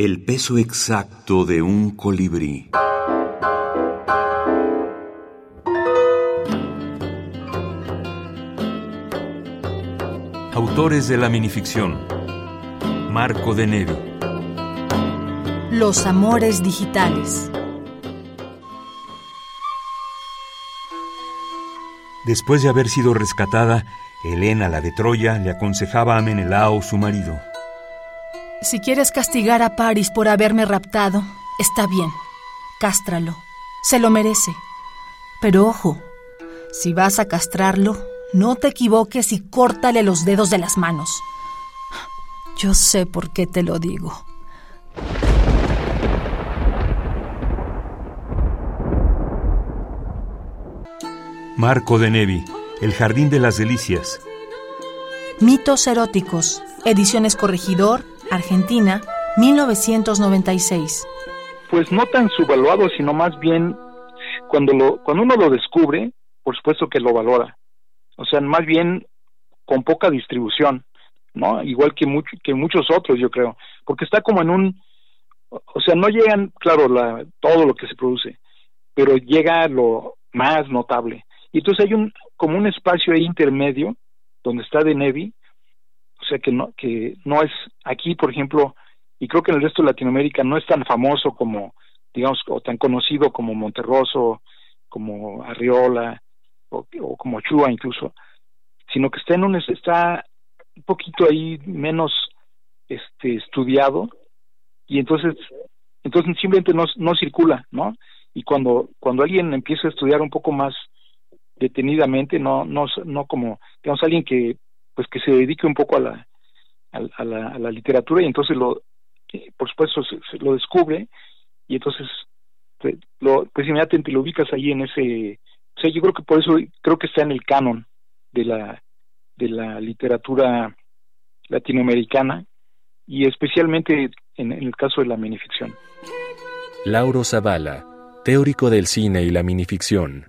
El peso exacto de un colibrí. Autores de la minificción. Marco de Nevi. Los amores digitales. Después de haber sido rescatada, Helena, la de Troya, le aconsejaba a Menelao, su marido. Si quieres castigar a Paris por haberme raptado, está bien. Cástralo. Se lo merece. Pero ojo, si vas a castrarlo, no te equivoques y córtale los dedos de las manos. Yo sé por qué te lo digo. Marco de Nevi, El Jardín de las Delicias. Mitos eróticos, Ediciones Corregidor, Argentina, 1996. Pues no tan subvaluado, sino más bien cuando, lo, cuando uno lo descubre, por supuesto que lo valora. O sea, más bien con poca distribución, ¿no? Igual que, mucho, que muchos otros, yo creo. Porque está como en un... O sea, no llegan, claro, la, todo lo que se produce, pero llega lo más notable. Y entonces hay un como un espacio intermedio donde está de Nevi, o sea que no que no es aquí, por ejemplo, y creo que en el resto de Latinoamérica no es tan famoso como digamos o tan conocido como Monterroso, como Arriola o, como Chua incluso, sino que está en un está un poquito ahí menos este estudiado y entonces entonces simplemente no, no circula, ¿no? Y cuando cuando alguien empieza a estudiar un poco más detenidamente, no, no, no como, digamos, alguien que, pues que se dedique un poco a la, a, la, a la literatura y entonces lo, por supuesto, se, lo descubre y entonces, pues, lo, pues inmediatamente lo ubicas ahí en ese, o sea, yo creo que por eso creo que está en el canon de la, de la literatura latinoamericana y especialmente en, en el caso de la minificción. Lauro Zavala, teórico del cine y la minificción.